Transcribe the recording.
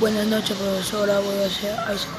Buenas noches, profesora. Voy a hacer